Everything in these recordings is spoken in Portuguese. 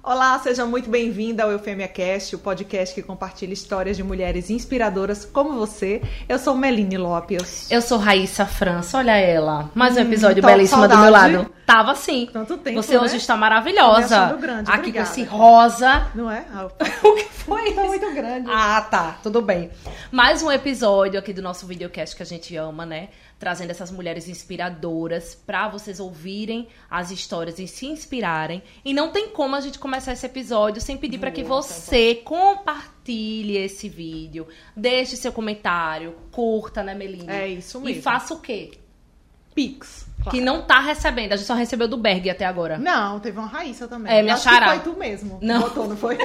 Olá, seja muito bem-vinda ao Eufêmia Cast, o podcast que compartilha histórias de mulheres inspiradoras como você. Eu sou Meline Lopes. Eu sou Raíssa França, olha ela. Mais um Hum, episódio tô belíssima do meu lado. Tava sim. Tanto tempo, Você né? hoje está maravilhosa. grande, Aqui obrigada. com esse rosa. Não é? Ah, O que foi tá muito grande. Ah, tá. Tudo bem. Mais um episódio aqui do nosso videocast que a gente ama, né? Trazendo essas mulheres inspiradoras pra vocês ouvirem as histórias e se inspirarem. E não tem como a gente começar esse episódio sem pedir pra que você compartilhe esse vídeo, deixe seu comentário, curta, né, Melina? É isso mesmo. E faça o quê? Pix. claro. Que não tá recebendo. A gente só recebeu do Berg até agora. Não, teve uma Raíssa também. É, minha acho que foi tu mesmo. Não. Botou, não foi?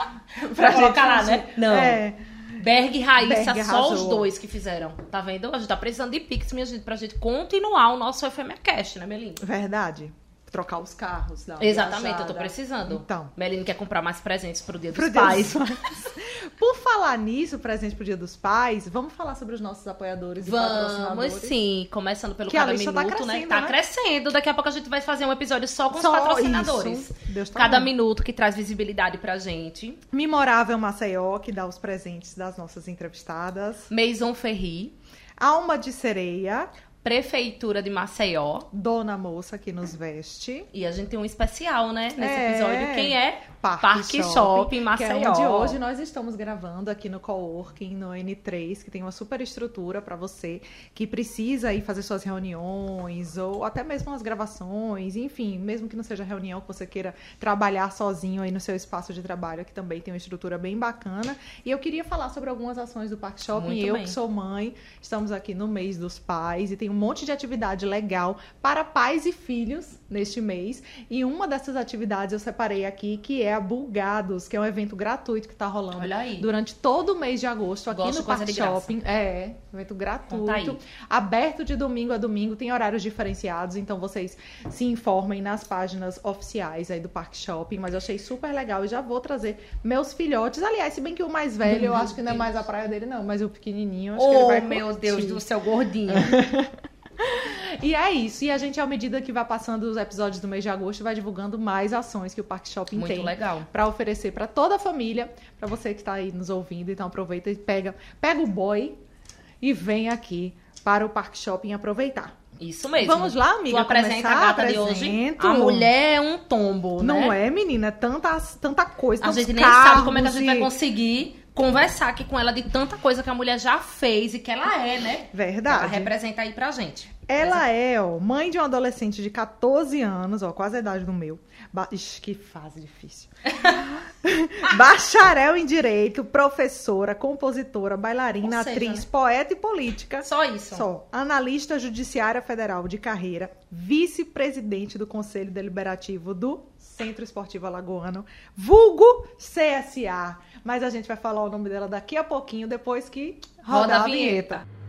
Pra colocar lá, né? Não. É. Berg e Raíssa, Berg só os dois que fizeram. Tá vendo? A gente tá precisando de Pix, minha gente, pra gente continuar o nosso FMA Cash, né, Melinda? Verdade. Trocar os carros. Exatamente, eu tô viajada. precisando. Então. Melinda quer comprar mais presentes pro Dia dos Pro Dia Pais. dos Pais. Por falar nisso, presente pro Dia dos Pais, vamos falar sobre os nossos apoiadores e Vamos patrocinadores. sim, começando pelo Que cada tá minuto, né? crescendo, Tá né? crescendo. Daqui a pouco a gente vai fazer um episódio só com os Só patrocinadores. isso. Deus tá cada bom. minuto que traz visibilidade pra gente. Memorável Maceió, que dá os presentes das nossas entrevistadas. Maison Ferri, Alma de Sereia, Prefeitura de Maceió. Dona Moça, que nos veste. E a gente tem um especial, né? Nesse É. episódio. Quem é? Parque, Parque Shopping, Maceió. Que é onde hoje nós estamos gravando aqui no Coworking, no N3, que tem uma super estrutura para você que precisa ir fazer suas reuniões ou até mesmo as gravações, enfim, mesmo que não seja reunião que você queira trabalhar sozinho aí no seu espaço de trabalho, que também tem uma estrutura bem bacana. E eu queria falar sobre algumas ações do Parque Shopping. Muito eu bem. que sou mãe, estamos aqui no mês dos pais e tem um monte de atividade legal para pais e filhos neste mês. E uma dessas atividades eu separei aqui, que é a Bulgados, que é um evento gratuito que está rolando durante todo o mês de agosto aqui Gosto no Parque. Shopping. É, evento gratuito. Conta aí. Aberto de domingo a domingo, tem horários diferenciados, então vocês se informem nas páginas oficiais aí do Parque Shopping, mas eu achei super legal e já vou trazer meus filhotes. Aliás, se bem que o mais velho, eu Meu acho que não é mais a praia dele não, mas o pequenininho, eu acho que ele Oh, vai meu curtir. Deus do céu, gordinho. E é isso. E a gente, à medida que vai passando os episódios do mês de agosto, vai divulgando mais ações que o Parque Shopping Muito tem legal. para oferecer para toda a família, para você que está aí nos ouvindo. Então aproveita e pega, pega o boy e vem aqui para o Parque Shopping aproveitar. Isso mesmo. Vamos lá, amiga, Tu apresenta a gata de hoje. Apresento. A mulher é um tombo, Não né? é, menina? É tanta, tanta coisa. A gente nem sabe como é que a gente vai conseguir conversar aqui com ela de tanta coisa que a mulher já fez e que ela é, né? Verdade. Ela representa aí pra gente. Ela é, ó, mãe de um adolescente de 14 anos, ó, quase a idade do meu. Ba Ixi, que fase difícil. Bacharel em Direito, professora, compositora, bailarina, seja, atriz, né? poeta e política. Só isso. Só. Analista judiciária federal de carreira, vice-presidente do Conselho Deliberativo do Centro Esportivo Alagoano, vulgo CSA. Mas a gente vai falar o nome dela daqui a pouquinho, depois que rodar Roda a a vinheta.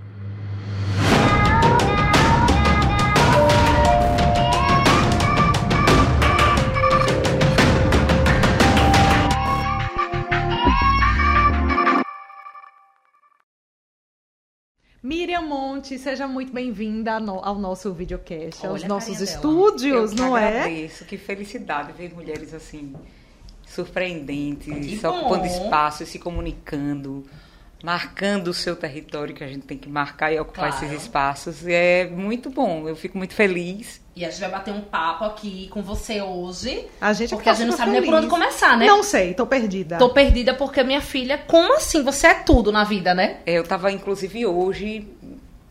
Miriam Monte, seja muito bem-vinda ao nosso videocast, aos Olha nossos estúdios, não é? agradeço, que felicidade ver mulheres assim, surpreendentes, Que ocupando bom. espaço, se comunicando, marcando o seu território que a gente tem que marcar e ocupar Claro. esses espaços. É muito bom, eu fico muito feliz. E a gente vai bater um papo aqui com você hoje. A gente Porque a gente não sabe nem por onde feliz. começar, né? Não sei, tô perdida. Tô perdida porque minha filha, como assim? Você é tudo na vida, né? É, Eu estava inclusive hoje,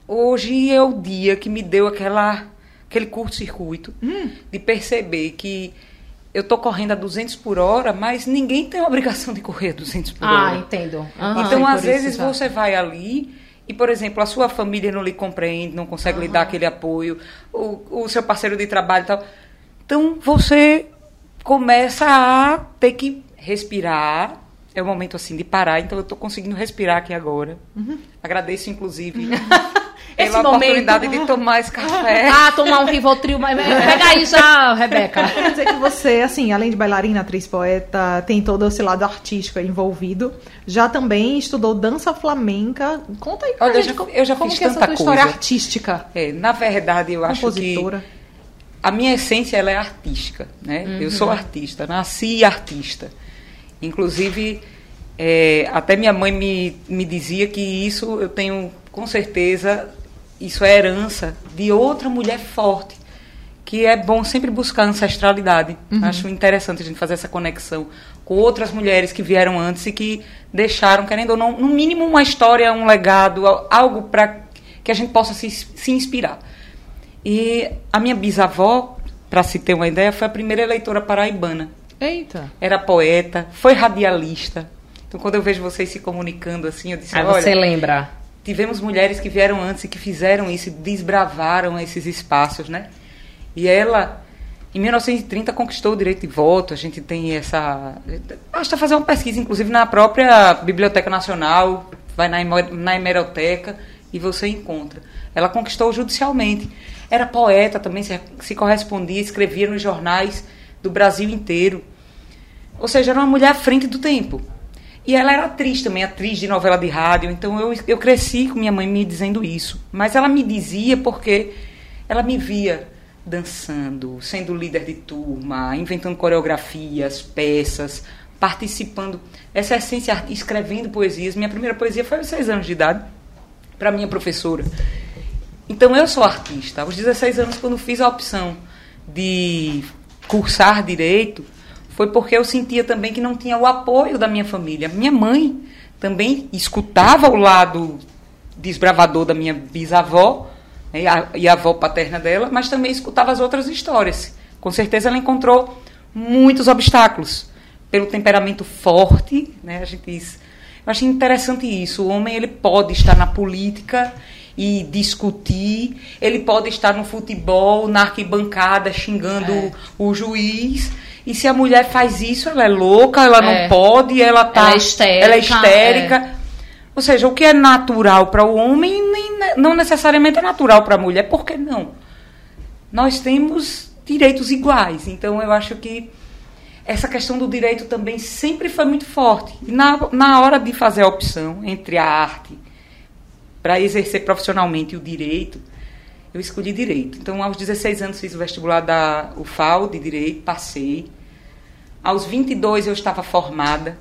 hoje é o dia que me deu aquela aquele curto-circuito Hum. de perceber que eu tô correndo a 200 por hora, mas ninguém tem a obrigação de correr a 200 por Ah, hora. entendo. Aham. Então, às isso vezes, já. você vai ali e, por exemplo, a sua família não lhe compreende, não consegue lhe dar aquele apoio, o, o seu parceiro de trabalho e tal. Então, você começa a ter que respirar. É o momento, assim, de parar. Então, eu estou conseguindo respirar aqui agora. Agradeço, inclusive, Esse pela momento- oportunidade de tomar esse café. Ah, tomar um Rivotril, mas pega aí já, Rebeca. Quer dizer que você, assim, além de bailarina, atriz, poeta, tem todo esse lado artístico envolvido. Já também estudou dança flamenca. Conta aí pra Olha, eu gente já- como, eu já como fiz que é essa tanta tua história coisa. artística. É, na verdade, eu acho que a minha essência ela é artística, né? Uhum. Eu sou artista, nasci artista. Inclusive, é, até minha mãe me, me dizia que isso eu tenho com certeza, isso é herança de outra mulher forte, que é bom sempre buscar ancestralidade. Uhum. Acho interessante a gente fazer essa conexão com outras mulheres que vieram antes e que deixaram, querendo ou não, no mínimo uma história, um legado, algo para que a gente possa se, se inspirar. E a minha bisavó, para se ter uma ideia, foi a primeira eleitora paraibana. Eita! Era poeta, foi radialista. Então, quando eu vejo vocês se comunicando assim, eu disse: Aí olha. você lembra. Tivemos mulheres que vieram antes e que fizeram isso, desbravaram esses espaços, né? E ela, em 1930, conquistou o direito de voto. A gente tem essa. Basta fazer uma pesquisa, inclusive na própria Biblioteca Nacional, vai na, na hemeroteca e você encontra. Ela conquistou judicialmente. Era poeta também, se, se correspondia, escrevia nos jornais do Brasil inteiro. Ou seja, era uma mulher à frente do tempo. E ela era atriz também, atriz de novela de rádio. Então eu, eu cresci com minha mãe me dizendo isso. Mas ela me dizia porque ela me via dançando, sendo líder de turma, inventando coreografias, peças, participando. Essa essência, escrevendo poesias. Minha primeira poesia foi aos seis anos de idade, para minha professora. Então eu sou artista. Aos 16 anos, quando fiz a opção de cursar direito, foi porque eu sentia também que não tinha o apoio da minha família. Minha mãe também escutava o lado desbravador da minha bisavó né, e a avó paterna dela, mas também escutava as outras histórias. Com certeza ela encontrou muitos obstáculos pelo temperamento forte, né? A gente diz. Eu achei interessante isso. O homem ele pode estar na política e discutir. Ele pode estar no futebol, na arquibancada, xingando é. o juiz. E se a mulher faz isso, ela é louca, ela é. não pode, ela tá. Ela é histérica. Ela é histérica. É. Ou seja, o que é natural para o homem nem, não necessariamente é natural para a mulher. Por que não? Nós temos direitos iguais. Então eu acho que essa questão do direito também sempre foi muito forte. E na, na hora de fazer a opção entre a arte para exercer profissionalmente o direito, eu escolhi direito. Então, aos 16 anos, fiz o vestibular da UFAL de direito, passei. Aos 22, eu estava formada,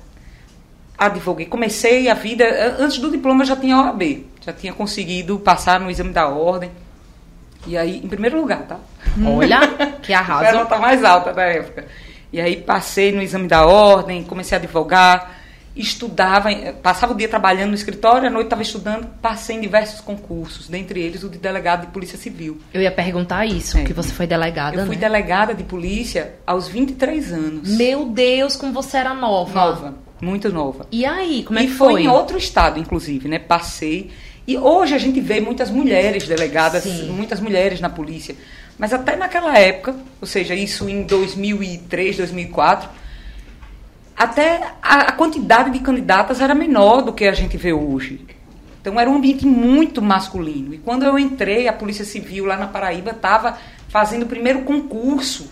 advoguei. Comecei a vida, antes do diploma, eu já tinha OAB, já tinha conseguido passar no exame da ordem. E aí, em primeiro lugar, tá? Olha, que arraso. Era nota mais alta da época. E aí, passei no exame da ordem, comecei a advogar estudava, passava o dia trabalhando no escritório, à noite estava estudando, passei em diversos concursos, dentre eles o de delegado de polícia civil. Eu ia perguntar isso, é. que você foi delegada, Eu fui né? delegada de polícia aos 23 anos. Meu Deus, como você era nova. Nova, muito nova. E aí, como é e que foi? foi em outro estado, inclusive, né? Passei. E hoje a gente vê muitas mulheres delegadas, Sim. muitas mulheres na polícia. Mas até naquela época, ou seja, isso em 2003, 2004, até a, a quantidade de candidatas era menor do que a gente vê hoje. Então era um ambiente muito masculino. E quando eu entrei, a Polícia Civil lá na Paraíba estava fazendo o primeiro concurso,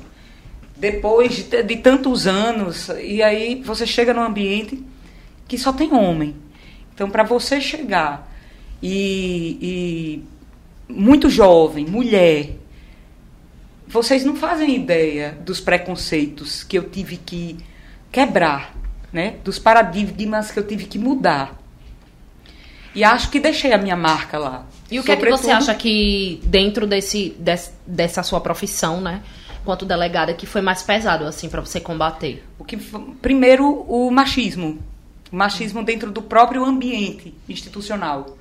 depois de, de, tantos anos. E aí você chega num ambiente que só tem homem. Então, para você chegar e, e muito jovem, mulher, vocês não fazem ideia dos preconceitos que eu tive que quebrar, né? Dos paradigmas que eu tive que mudar. E acho que deixei a minha marca lá. E o que Sobretudo... é que você acha que dentro desse, desse, dessa sua profissão, né, quanto delegada, que foi mais pesado assim para você combater? O que primeiro o machismo, o machismo dentro do próprio ambiente institucional.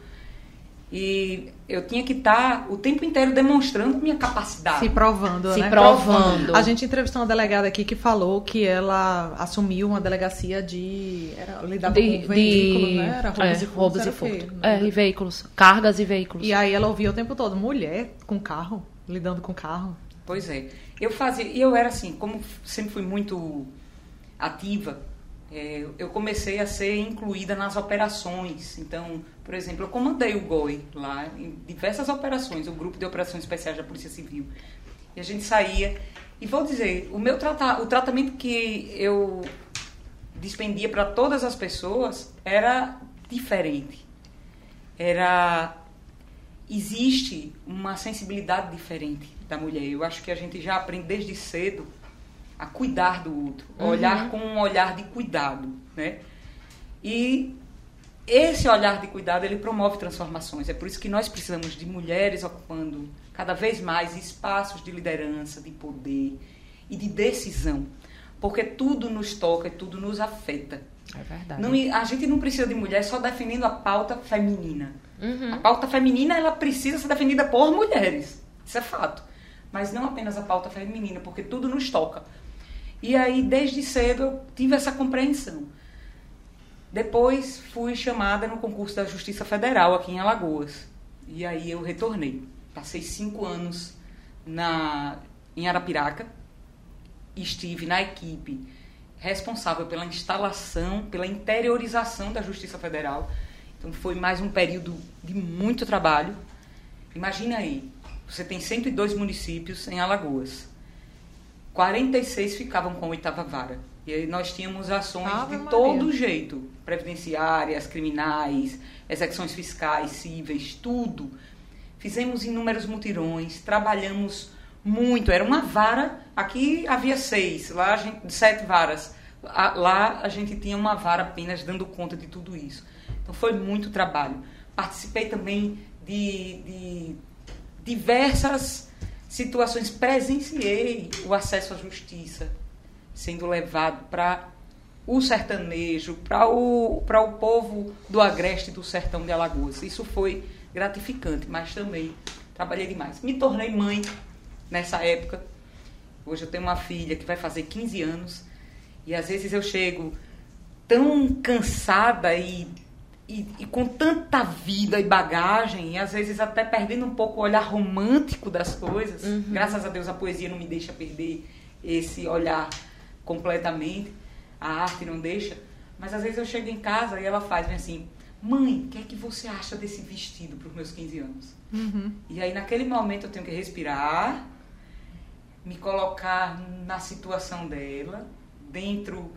E eu tinha que estar o tempo inteiro demonstrando minha capacidade. Se provando, Se né? provando. A gente entrevistou uma delegada aqui que falou que ela assumiu uma delegacia de... Era, lidava de, com veículos, de, né? Era roubos é, e furtos. roubos e furtos. É, e veículos. Cargas e veículos. E aí ela ouvia o tempo todo, mulher com carro, lidando com carro. Pois é. Eu fazia... E eu era assim, como sempre fui muito ativa é, eu comecei a ser incluída nas operações. Então, por exemplo, eu comandei o GOI lá em diversas operações, o Grupo de Operações Especiais da Polícia Civil. E a gente saía. E vou dizer, o meu trata, o tratamento que eu dispendia para todas as pessoas era diferente. Era existe uma sensibilidade diferente da mulher. Eu acho que a gente já aprende desde cedo a cuidar do outro, a olhar com um olhar de cuidado, né? E esse olhar de cuidado ele promove transformações. É por isso que nós precisamos de mulheres ocupando cada vez mais espaços de liderança, de poder e de decisão, porque tudo nos toca e tudo nos afeta. É verdade. Não, a gente não precisa de mulher só defendendo a pauta feminina. Uhum. A pauta feminina ela precisa ser defendida por mulheres. Isso é fato. Mas não apenas a pauta feminina, porque tudo nos toca. E aí, desde cedo, eu tive essa compreensão. Depois, fui chamada no concurso da Justiça Federal aqui em Alagoas. E aí, eu retornei. Passei cinco anos na, em Arapiraca. Estive na equipe responsável pela instalação, pela interiorização da Justiça Federal. Então, foi mais um período de muito trabalho. Imagina aí, você tem 102 municípios em Alagoas. 46 ficavam com a oitava vara. E aí nós tínhamos ações Ave de Maria. todo jeito. Previdenciárias, criminais, execuções fiscais, cíveis, tudo. Fizemos inúmeros mutirões, trabalhamos muito. Era uma vara, aqui havia seis, lá gente, sete varas. Lá a gente tinha uma vara apenas dando conta de tudo isso. Então foi muito trabalho. Participei também de, de diversas situações, presenciei o acesso à justiça sendo levado para o sertanejo, para o, o povo do agreste do sertão de Alagoas. Isso foi gratificante, mas também trabalhei demais. Me tornei mãe nessa época. Hoje eu tenho uma filha que vai fazer 15 anos e às vezes eu chego tão cansada e, e, e com tanta vida e bagagem, e às vezes até perdendo um pouco o olhar romântico das coisas. Graças a Deus a poesia não me deixa perder esse olhar completamente, a arte não deixa. Mas às vezes eu chego em casa e ela faz assim: Mãe, o que é que você acha desse vestido para os meus 15 anos? E aí naquele momento eu tenho que respirar, me colocar na situação dela, dentro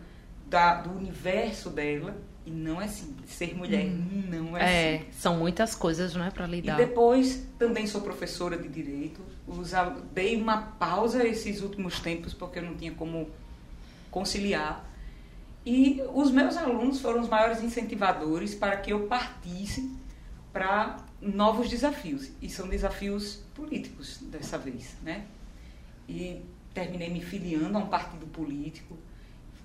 da, do universo dela. E não é simples. Ser mulher não é, É, simples. são muitas coisas, não é, pra E lidar. depois também sou professora de direito. Al- dei uma pausa esses últimos tempos porque eu não tinha como conciliar. E os meus alunos foram os maiores incentivadores para que eu partisse para novos desafios. E são desafios políticos dessa vez, né? E terminei me filiando a um partido político.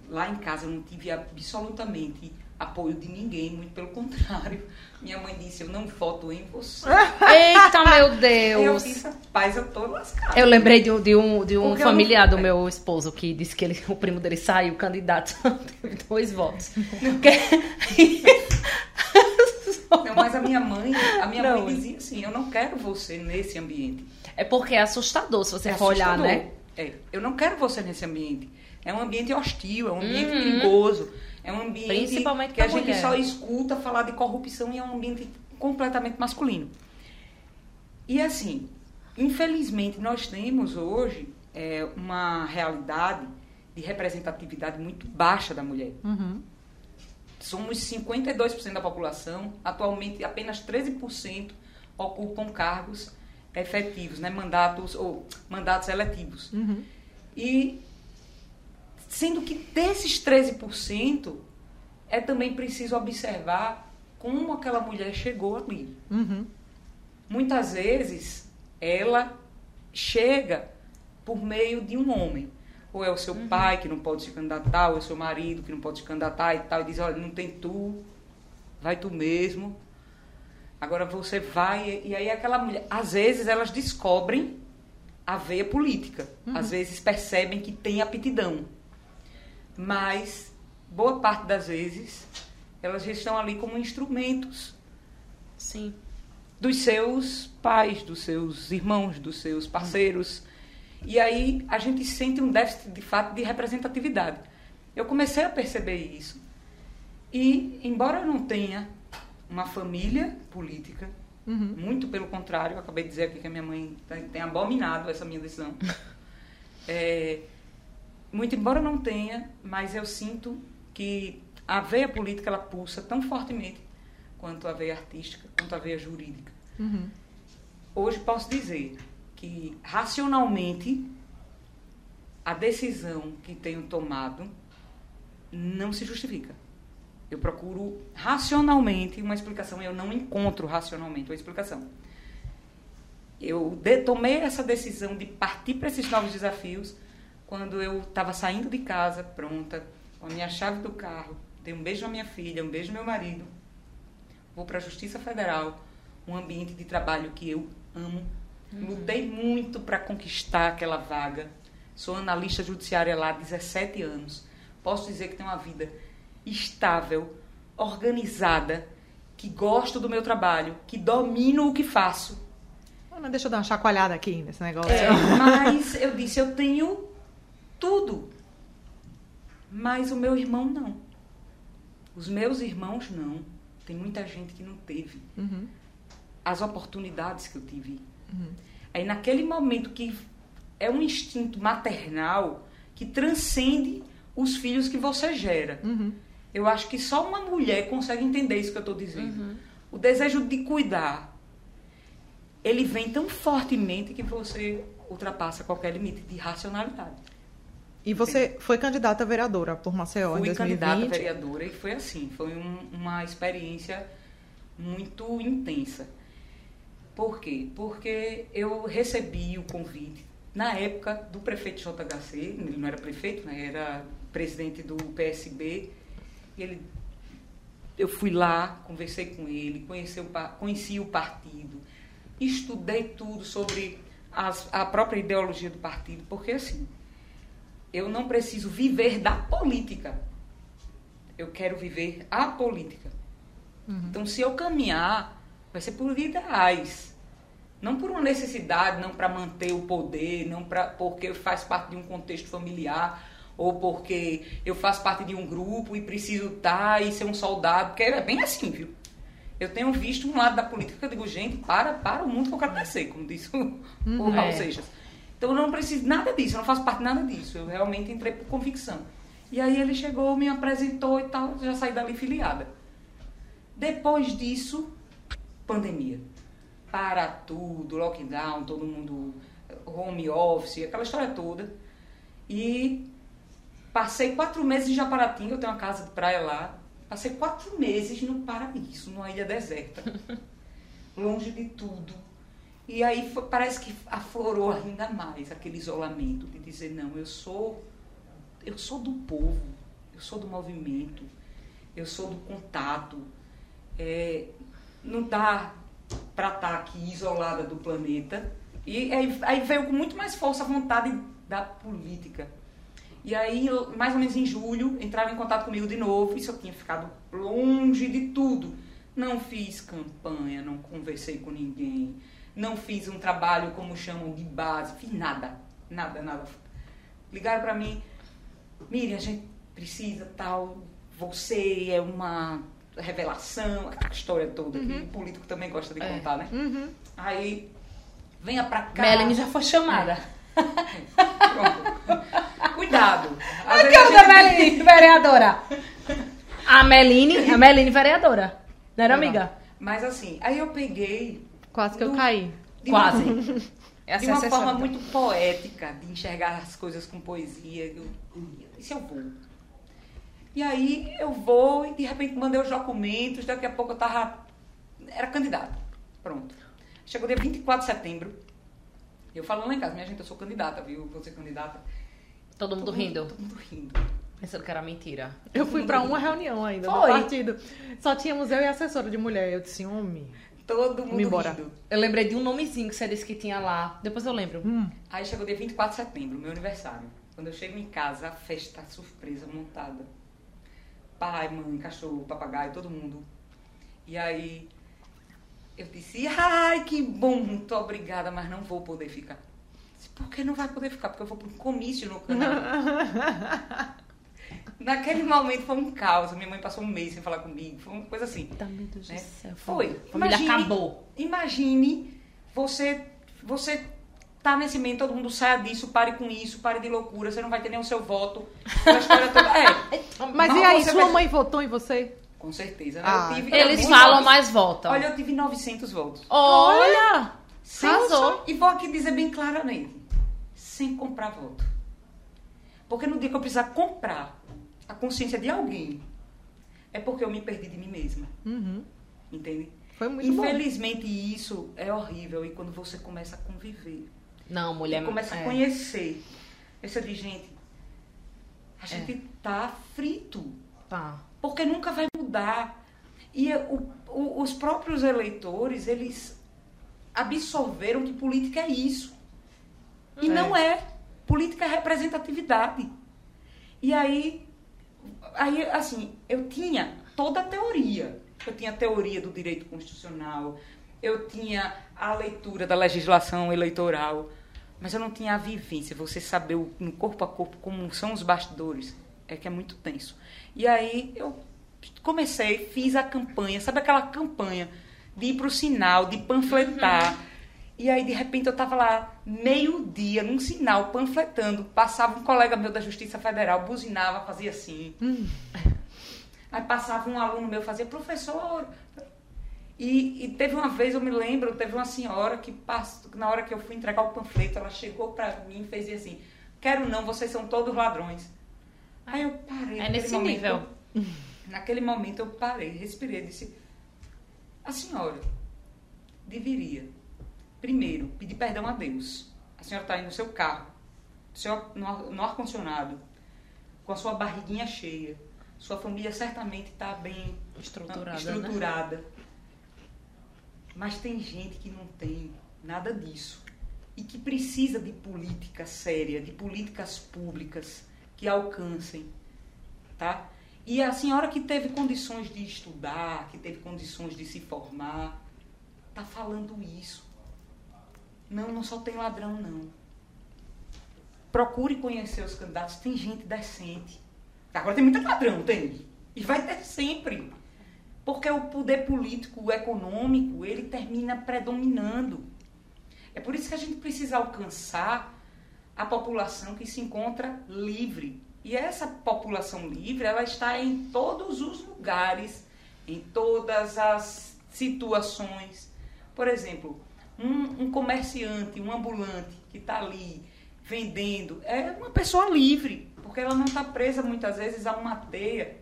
Lá em casa eu não tive absolutamente apoio de ninguém, muito pelo contrário. Minha mãe disse: Eu não voto em você. Eita, meu Eu Deus! disse: Rapaz, eu tô lascada. Eu lembrei de, um- de um, de um Porque eu não- familiar do meu esposo que disse que ele- o primo dele saiu candidato, teve dois votos. Não, mas a minha mãe, a minha Não. mãe dizia assim: Eu não quero você nesse ambiente. É porque é assustador se você É for olhar, assustador. né? É, eu não quero você nesse ambiente. É um ambiente hostil, é um ambiente Uhum. perigoso. É um ambiente Principalmente que a pra gente mulher. só escuta falar de corrupção e é um ambiente completamente masculino. E assim, infelizmente, nós temos hoje é, uma realidade de representatividade muito baixa da mulher. Uhum. Somos 52% da população, atualmente apenas 13% ocupam cargos efetivos, né, mandatos ou mandatos eletivos. Uhum. E sendo que desses 13% é também preciso observar como aquela mulher chegou ali. Uhum. Muitas vezes ela chega por meio de um homem. Ou é o seu pai que não pode se candidatar, ou é o seu marido que não pode se candidatar e tal, e diz, olha, não tem tu, vai tu mesmo. Agora você vai, e aí aquela mulher, às vezes elas descobrem a veia política, às vezes percebem que tem aptidão. Mas boa parte das vezes elas estão ali como instrumentos Sim. dos seus pais, dos seus irmãos, dos seus parceiros. E aí a gente sente um déficit de fato de representatividade. Eu comecei a perceber isso. E embora eu não tenha uma família política, Uhum. muito pelo contrário, eu acabei de dizer aqui que a minha mãe tem, abominado essa minha decisão. É, muito embora não tenha, mas eu sinto que a veia política ela pulsa tão fortemente quanto a veia artística, quanto a veia jurídica. Uhum. hoje posso dizer que racionalmente a decisão que tenho tomado não se justifica. Eu procuro racionalmente uma explicação eu não encontro racionalmente uma explicação. Eu de, tomei essa decisão de partir para esses novos desafios quando eu estava saindo de casa, pronta, com a minha chave do carro, dei um beijo à minha filha, um beijo ao meu marido, vou para a Justiça Federal, um ambiente de trabalho que eu amo. Uhum. Lutei muito para conquistar aquela vaga. Sou analista judiciária lá há 17 anos. Posso dizer que tenho uma vida estável, organizada, que gosto do meu trabalho, que domino o que faço. Não, deixa eu dar uma chacoalhada aqui nesse negócio. É, mas eu disse, eu tenho tudo. Mas o meu irmão não. Os meus irmãos não. Tem muita gente que não teve. Uhum. As oportunidades que eu tive. Uhum. Aí naquele momento que é um instinto maternal que transcende os filhos que você gera. Uhum. Eu acho que só uma mulher consegue entender isso que eu estou dizendo. Uhum. O desejo de cuidar, ele vem tão fortemente que você ultrapassa qualquer limite de racionalidade. E você Sim. foi candidata a vereadora por Maceió Fui em 2020? Fui candidata a vereadora e foi assim, foi um, uma experiência muito intensa. Por quê? Porque eu recebi o convite na época do prefeito JHC, ele não era prefeito, né, era presidente do PSB, ele, eu fui lá, conversei com ele, conheci o, conheci o partido, estudei tudo sobre as, a própria ideologia do partido, porque assim, eu não preciso viver da política. Eu quero viver a política. Uhum. Então, se eu caminhar, vai ser por ideais. Não por uma necessidade, não para manter o poder, não pra, porque faz parte de um contexto familiar, ou porque eu faço parte de um grupo e preciso estar e ser um soldado, porque é bem assim, viu? Eu tenho visto um lado da política que eu digo, gente, para, para o mundo que eu quero crescer, como disse o, uhum, o Raul é. Seixas. Então eu não preciso nada disso, eu não faço parte de nada disso. Eu realmente entrei por convicção. E aí ele chegou, me apresentou e tal, já saí dali filiada. Depois disso, pandemia. Para tudo, lockdown, todo mundo home office, aquela história toda. E Passei quatro meses em Japaratinga, eu tenho uma casa de praia lá. Passei quatro meses no paraíso, numa ilha deserta. longe de tudo. E aí foi, parece que aflorou ainda mais aquele isolamento de dizer, não, eu sou eu sou do povo, eu sou do movimento, eu sou do contato. É, não dá para estar tá aqui isolada do planeta. E aí, aí veio com muito mais força a vontade da política e aí, mais ou menos em julho, entraram em contato comigo de novo. Isso eu tinha ficado longe de tudo. Não fiz campanha, não conversei com ninguém, não fiz um trabalho como chamam de base, fiz nada, nada, nada. Ligaram para mim, Miriam, a gente precisa tal, você é uma revelação, aquela história toda, uhum. que o político também gosta de é. contar, né? Uhum. Aí, venha pra cá. Melanie já foi chamada. Pronto. Cuidado. Às Aqui é da Meline, vereadora. A Meline, a Meline vereadora. Não era amiga? Mas assim, aí eu peguei. Quase que do, eu caí. Quase. Uma, de é uma forma muito poética de enxergar as coisas com poesia. Eu, disse, eu vou. E aí eu vou e de repente mandei os documentos, daqui a pouco eu tava. Era candidato. Pronto. Chegou dia 24 de setembro. Eu falando lá em casa, minha gente, eu sou candidata, viu? Vou ser candidata. Todo mundo todo rindo? Todo mundo rindo. Pensando que era mentira. Eu fui para uma reunião ainda Foi. no partido. Só tínhamos eu e a assessora de mulher. Eu disse, homem. Todo mundo embora. rindo. Eu lembrei de um nomezinho que você disse que tinha lá. Depois eu lembro. Hum. Aí chegou dia 24 de setembro, meu aniversário. Quando eu chego em casa, a festa surpresa montada. Pai, mãe, cachorro, papagaio, todo mundo. E aí eu disse, ai, que bom, muito obrigada, mas não vou poder ficar. Disse, Por que não vai poder ficar? Porque eu vou para um comício no Canadá. Naquele momento foi um caos. Minha mãe passou um mês sem falar comigo. Foi uma coisa assim. Tá, meu Deus né? do céu. Foi. Família imagine, acabou. Imagine você, você tá nesse meio, todo mundo saia disso, pare com isso, pare de loucura, você não vai ter nem o seu voto. É. Mas e aí, sua vai... mãe votou em você? Com certeza. Né? Ah. Tive, Eles falam, mais votam. Olha, eu tive 900 votos. Olha! Sem. E vou aqui dizer bem claramente: sem comprar voto. Porque no dia que eu precisar comprar a consciência de alguém, é porque eu me perdi de mim mesma. Uhum. Entende? Foi muito bom. Infelizmente, isso é horrível. E quando você começa a conviver, Não, mulher. começa é. a conhecer, essa de gente, a gente tá frito. Tá. Porque nunca vai mudar. E o- o- os próprios eleitores, eles absorveram que política é isso. E É. não é. Política é representatividade. E aí, aí, assim, eu tinha toda a teoria. Eu tinha a teoria do direito constitucional, eu tinha a leitura da legislação eleitoral, mas eu não tinha a vivência, você saber o- no corpo a corpo como são os bastidores, é que é muito tenso. E aí eu comecei, fiz a campanha, sabe aquela campanha de ir pro sinal, de panfletar. E aí, de repente, eu tava lá, meio-dia, num sinal, panfletando. Passava um colega meu da Justiça Federal, buzinava, fazia assim. Aí passava um aluno meu, fazia, professor. E, e teve uma vez, eu me lembro, teve uma senhora que, passou, na hora que eu fui entregar o panfleto, ela chegou pra mim e fez assim: Quero não, vocês são todos ladrões. Aí eu parei. É nesse momento, nível. Naquele momento eu parei, respirei, disse: A senhora deveria, primeiro, pedir perdão a Deus. A senhora está aí no seu carro, no ar-condicionado, com a sua barriguinha cheia. Sua família certamente está bem Estruturada, né? estruturada. Mas tem gente que não tem nada disso. E que precisa de política séria, de políticas públicas que alcancem. Tá? E a senhora que teve condições de estudar, que teve condições de se formar, tá falando isso. Não, não só tem ladrão, não. Procure conhecer os candidatos. Tem gente decente. Agora tem muito ladrão, tem. E vai ter sempre. Porque o poder político, o econômico, ele termina predominando. É por isso que a gente precisa alcançar a população que se encontra livre. E essa população livre, ela está em todos os lugares, em todas as situações. Por exemplo, um, um comerciante, um ambulante que está ali vendendo, é uma pessoa livre, porque ela não está presa muitas vezes a uma teia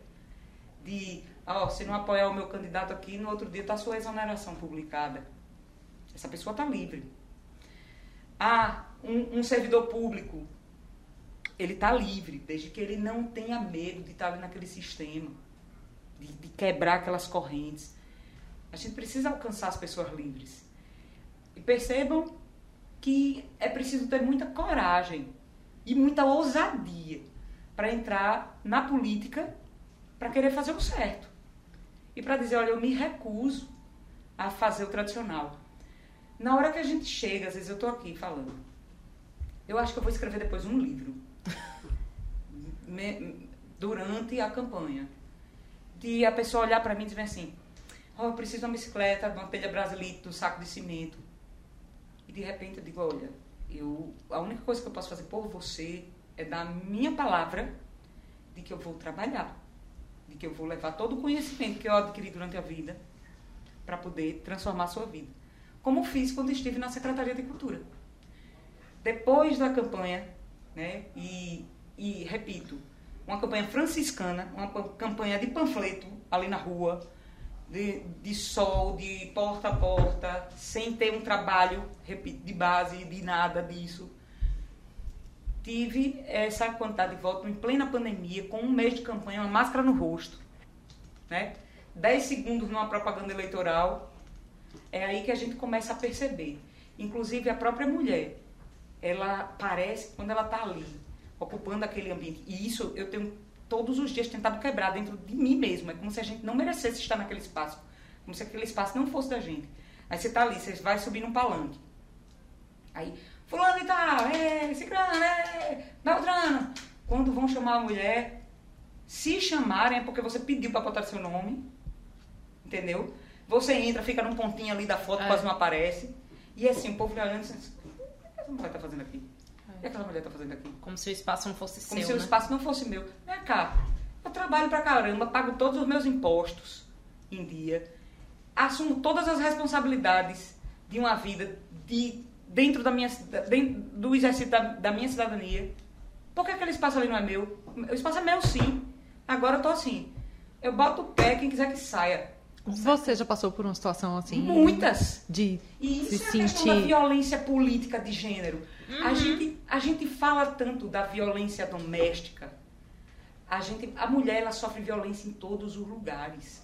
de, ó, se não apoiar o meu candidato aqui, no outro dia está a sua exoneração publicada. Essa pessoa está livre. Ah, um, um servidor público, ele está livre, desde que ele não tenha medo de estar ali naquele sistema, de, de quebrar aquelas correntes. A gente precisa alcançar as pessoas livres. E percebam que é preciso ter muita coragem e muita ousadia para entrar na política para querer fazer o certo. E para dizer, olha, eu me recuso a fazer o tradicional. Na hora que a gente chega, às vezes eu estou aqui falando, eu acho que eu vou escrever depois um livro. Me- durante a campanha. De a pessoa olhar para mim e dizer assim, oh, eu preciso de uma bicicleta, de uma telha brasilite, de um saco de cimento. De repente eu digo, olha, eu, a única coisa que eu posso fazer por você é dar a minha palavra de que eu vou trabalhar, de que eu vou levar todo o conhecimento que eu adquiri durante a vida para poder transformar a sua vida. Como fiz quando estive na Secretaria de Cultura. Depois da campanha, né, e, e repito, uma campanha franciscana, uma pa- campanha de panfleto ali na rua, de, de sol, de porta a porta, sem ter um trabalho, de base, de nada disso. Tive essa quantidade de votos em plena pandemia, com um mês de campanha, uma máscara no rosto, né? 10 segundos numa propaganda eleitoral, é aí que a gente começa a perceber. Inclusive a própria mulher, ela parece, quando ela está ali, ocupando aquele ambiente, e isso eu tenho todos os dias tentado quebrar dentro de mim mesmo, é como se a gente não merecesse estar naquele espaço, como se aquele espaço não fosse da gente. Aí você está ali, você vai subir num palanque. Aí, fulano e tal, é, ciclano, é, beltrano. Quando vão chamar a mulher, se chamarem é porque você pediu para botar seu nome, entendeu? Você entra, fica num pontinho ali da foto, É. quase não aparece. E assim, o povo olhando e assim, o que essa mulher tá fazendo aqui? O que aquela mulher tá fazendo aqui? Como se o espaço não fosse Como seu, se o né? espaço não fosse meu. Vem cá, eu trabalho pra caramba, pago todos os meus impostos em dia, assumo todas as responsabilidades de uma vida de, dentro, da minha, dentro do exercício da, da minha cidadania. Por que aquele espaço ali não é meu? O espaço é meu sim. Agora eu tô assim. Eu boto o pé, quem quiser que saia. Você já passou por uma situação assim? Muitas. De E se isso é a questão da sentir. violência política de gênero. A, gente, a gente fala tanto da violência doméstica. A, gente, a mulher ela sofre violência em todos os lugares.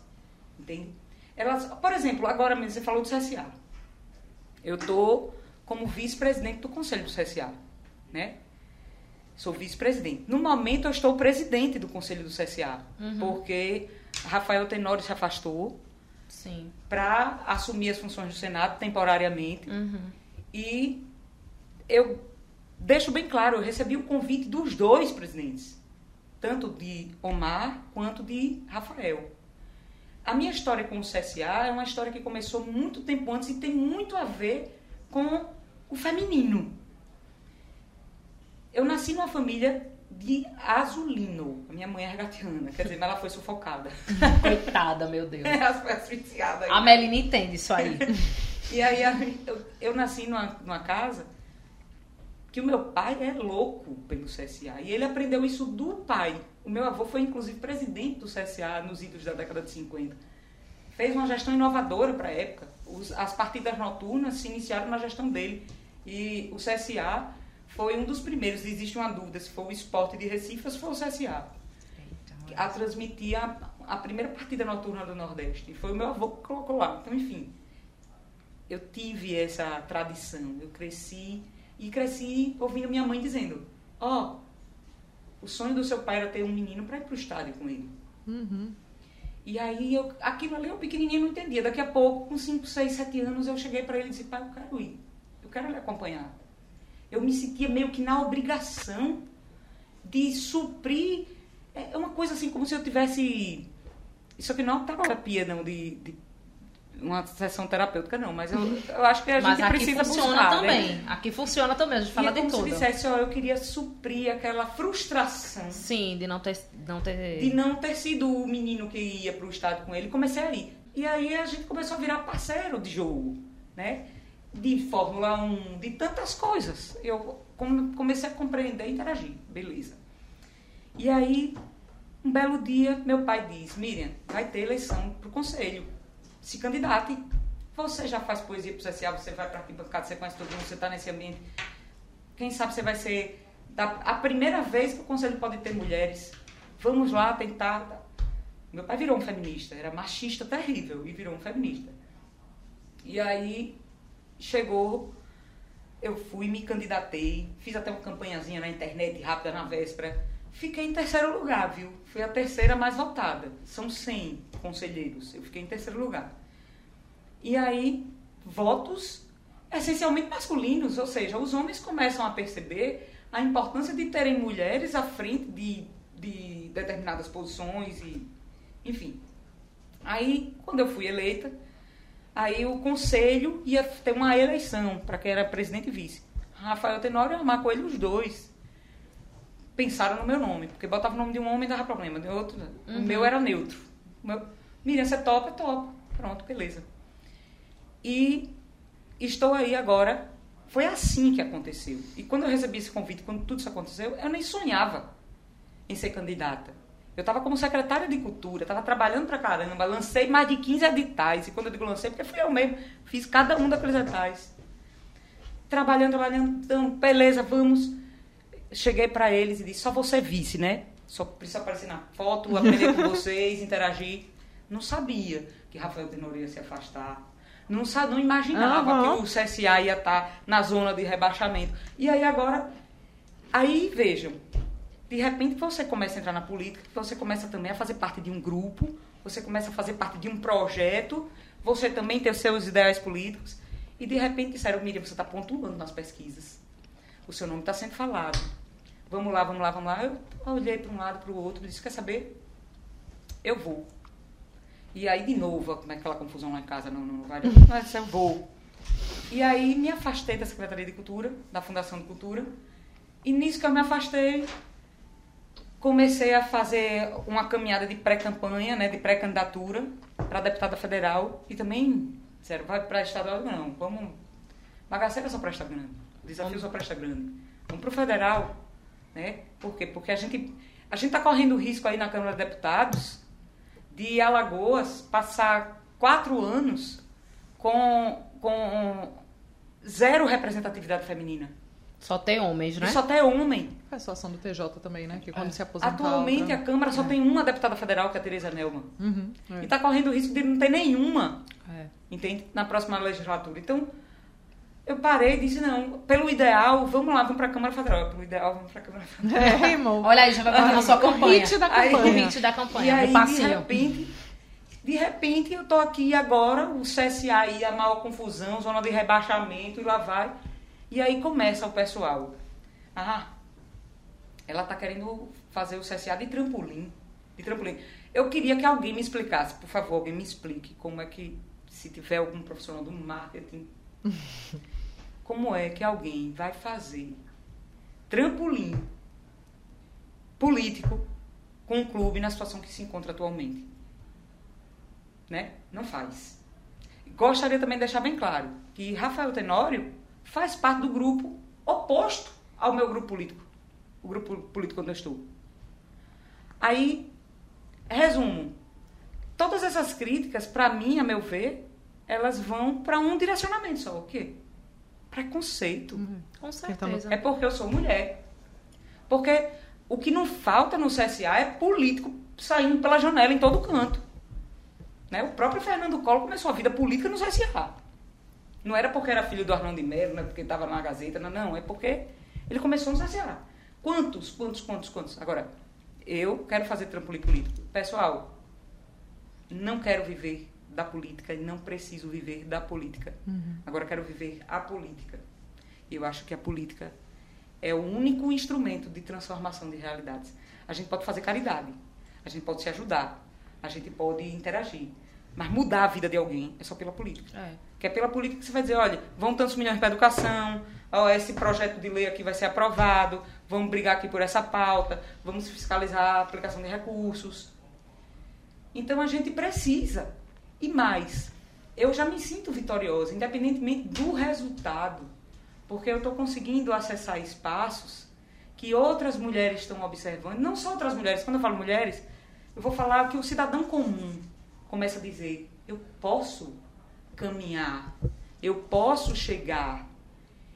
Entende? Elas, por exemplo, agora mesmo você falou do CSA. Eu estou como vice-presidente do conselho do CSA. Né? Sou vice-presidente. No momento, eu estou presidente do conselho do CSA. Porque Rafael Tenório se afastou Sim. para assumir as funções do Senado temporariamente. Uhum. E eu deixo bem claro, eu recebi o convite dos dois presidentes, tanto de Omar quanto de Rafael. A minha história com o CSA é uma história que começou muito tempo antes e tem muito a ver com o feminino. Eu nasci numa família de azulino. A minha mãe é regatiana, quer dizer, mas ela foi sufocada. Coitada, meu Deus. ela foi asfixiada. A Melina entende isso aí. E aí eu, eu nasci numa, numa casa que o meu pai é louco pelo CSA. E ele aprendeu isso do pai. O meu avô foi, inclusive, presidente do CSA nos idos da década de 50. Fez uma gestão inovadora para a época. Os- as partidas noturnas se iniciaram na gestão dele. E o CSA foi um dos primeiros. Existe uma dúvida se foi o esporte de Recife ou se foi o CSA a transmitir a, a primeira partida noturna do Nordeste. E foi o meu avô que colocou lá. Então, enfim, eu tive essa tradição. Eu cresci e cresci ouvindo minha mãe dizendo: Ó, o sonho do seu pai era ter um menino para ir para o estádio com ele. Uhum. E aí, eu, aquilo ali eu pequenininho não entendia. Daqui a pouco, com 5, 6, 7 anos, eu cheguei para ele e disse: pai, eu quero ir. Eu quero lhe acompanhar. Eu me sentia meio que na obrigação de suprir. É é uma coisa assim, como se eu tivesse. Isso aqui não é uma terapia, não, de, de uma sessão terapêutica, não. Mas eu, eu acho que a Mas gente precisa funciona buscar. né? também. Aqui funciona também, a gente fala e é de como tudo. se dissesse, ó, eu queria suprir aquela frustração Sim, de não ter. Não ter... de não ter sido o menino que ia pro estádio com ele, comecei a ir. E aí a gente começou a virar parceiro de jogo, né? De Fórmula 1, de tantas coisas. Eu come- comecei a compreender e interagir, beleza. E aí, um belo dia, meu pai diz, Miriam, vai ter eleição pro conselho. Se candidate. Você já faz poesia pro CSA, você vai pra arquibancada, você conhece todo mundo, você tá nesse ambiente. Quem sabe você vai ser da- a primeira vez que o conselho pode ter mulheres. Vamos lá tentar. Meu pai virou um feminista, era machista terrível e virou um feminista. E aí chegou, eu fui, me candidatei, fiz até uma campanhazinha na internet rápida na véspera. Fiquei em terceiro lugar, viu? Fui a terceira mais votada. São 100 conselheiros. Eu fiquei em terceiro lugar. E aí, votos essencialmente masculinos, ou seja, os homens começam a perceber a importância de terem mulheres à frente de, de determinadas posições e, enfim. Aí, quando eu fui eleita, aí o conselho ia ter uma eleição para quem era presidente e vice. Rafael Tenório e Amar Coelho, os dois pensaram no meu nome, porque botava o nome de um homem dava problema, de outro, o meu era neutro. O meu, Miriam, você topa? Topa. Pronto, beleza. E estou aí agora. Foi assim que aconteceu. E quando eu recebi esse convite, quando tudo isso aconteceu, eu nem sonhava em ser candidata. Eu estava como secretária de cultura, estava trabalhando pra caramba, lancei mais de 15 editais. E quando eu digo lancei, porque fui eu mesmo, fiz cada um daqueles editais. Trabalhando, trabalhando, então, beleza, vamos. Cheguei para eles e disse: só você vice, né? Só precisa aparecer na foto, aprender com vocês, interagir. Não sabia que Rafael Tenor ia se afastar. Não, não imaginava Aham. que o CSA ia estar na zona de rebaixamento. E aí agora, aí vejam, de repente você começa a entrar na política, você começa também a fazer parte de um grupo, você começa a fazer parte de um projeto, você também tem os seus ideais políticos, e de repente disseram, Miriam, você está pontuando nas pesquisas. O seu nome está sendo falado. Vamos lá, vamos lá, vamos lá. Eu olhei para um lado, para o outro, disse, quer saber? Eu vou. E aí, de novo, como é aquela confusão lá em casa, não, não, vai, mas eu vou. E aí, me afastei da Secretaria de Cultura, da Fundação de Cultura, e nisso que eu me afastei, comecei a fazer uma caminhada de pré-campanha, né, de pré-candidatura para deputada federal, e também, sério, vai para estadual, não, vamos, Bagaceira só presta grande. Desafio só presta grande. Vamos para o federal. Né? Por quê? Porque a gente a gente está correndo risco aí na Câmara de Deputados de Alagoas passar quatro anos com, com zero representatividade feminina. Só tem homens, né? E só tem homem. É a situação do TJ também, né? Que quando se aposentar... Atualmente outra- a Câmara só É. tem uma deputada federal, que é a Tereza Nelman. Uhum, E é. está correndo o risco de não ter nenhuma, É. entende? Na próxima legislatura. Então, eu parei e disse, não, pelo ideal, vamos lá, vamos para a Câmara Federal. Pelo ideal, vamos para a Câmara Federal. É, irmão. Olha aí, já vai botar na sua O campanha. hit da Aí- campanha. hit da E campanha, aí, do de repente, de repente, eu tô aqui agora, o CSA aí, a maior confusão, zona de rebaixamento, e lá vai. E aí começa o pessoal. Ah, ela tá querendo fazer o CSA de trampolim. De trampolim. Eu queria que alguém me explicasse, por favor, alguém me explique como é que, se tiver algum profissional do marketing, como é que alguém vai fazer trampolim político com um clube na situação que se encontra atualmente. Né? Não faz. Gostaria também de deixar bem claro que Rafael Tenório faz parte do grupo oposto ao meu grupo político. O grupo político onde eu estou. Aí, resumo. Todas essas críticas, para mim, a meu ver, elas vão para um direcionamento só. O quê? Preconceito. Com certeza. É porque eu sou mulher. Porque o que não falta no CSA é político saindo pela janela em todo canto. Né? O próprio Fernando Collor começou a vida política no CSA. Não era porque era filho do Arnaldo de Mello, não é porque estava na Gazeta, não, não. É porque ele começou no CSA. Quantos, quantos, quantos, quantos? Agora, eu quero fazer trampolim político. Pessoal, não quero viver da política e não preciso viver da política. Agora quero viver a política. E eu acho que a política é o único instrumento de transformação de realidades. A gente pode fazer caridade, a gente pode se ajudar, a gente pode interagir. Mas mudar a vida de alguém é só pela política. É. Que é pela política que você vai dizer, olha, vão tantos milhões para educação, ó, esse projeto de lei aqui vai ser aprovado, vamos brigar aqui por essa pauta, vamos fiscalizar a aplicação de recursos. Então a gente precisa. E mais, eu já me sinto vitoriosa, independentemente do resultado, porque eu estou conseguindo acessar espaços que outras mulheres estão observando, não só outras mulheres, quando eu falo mulheres, eu vou falar que o cidadão comum começa a dizer: eu posso caminhar, eu posso chegar.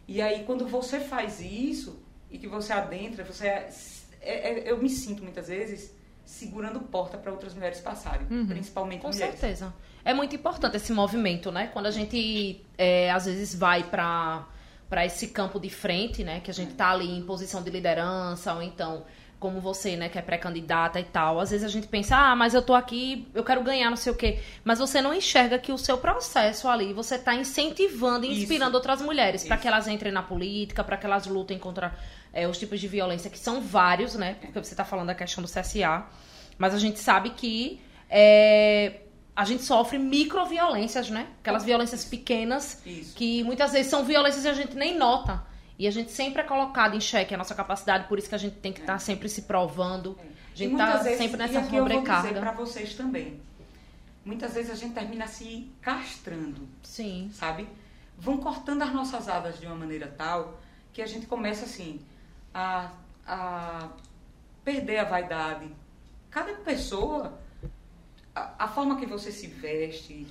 E aí, quando você faz isso e que você adentra, você é- é- eu me sinto muitas vezes segurando porta para outras mulheres passarem, principalmente Com mulheres. certeza. É muito importante esse movimento, né? Quando a gente, é, às vezes, vai pra para esse campo de frente, né? Que a gente tá ali em posição de liderança, ou então, como você, né? Que é pré-candidata e tal. Às vezes a gente pensa, ah, mas eu tô aqui, eu quero ganhar, não sei o quê. Mas você não enxerga que o seu processo ali, você tá incentivando e Isso. inspirando outras mulheres para Isso. que elas entrem na política, para que elas lutem contra é, os tipos de violência, que são vários, né? Porque você tá falando da questão do CSA. Mas a gente sabe que é, a gente sofre microviolências, né? Aquelas violências pequenas Isso. que muitas vezes são violências e a gente nem nota. E a gente sempre é colocado em xeque a nossa capacidade, por isso que a gente tem que estar sempre se provando. A E gente tá vezes- sempre e nessa aqui eu vou dizer sobrecarga. para vocês também. Muitas vezes a gente termina se castrando, Sim. sabe? Vão cortando as nossas asas de uma maneira tal que a gente começa assim a, a perder a vaidade. Cada pessoa, a, a forma que você se veste,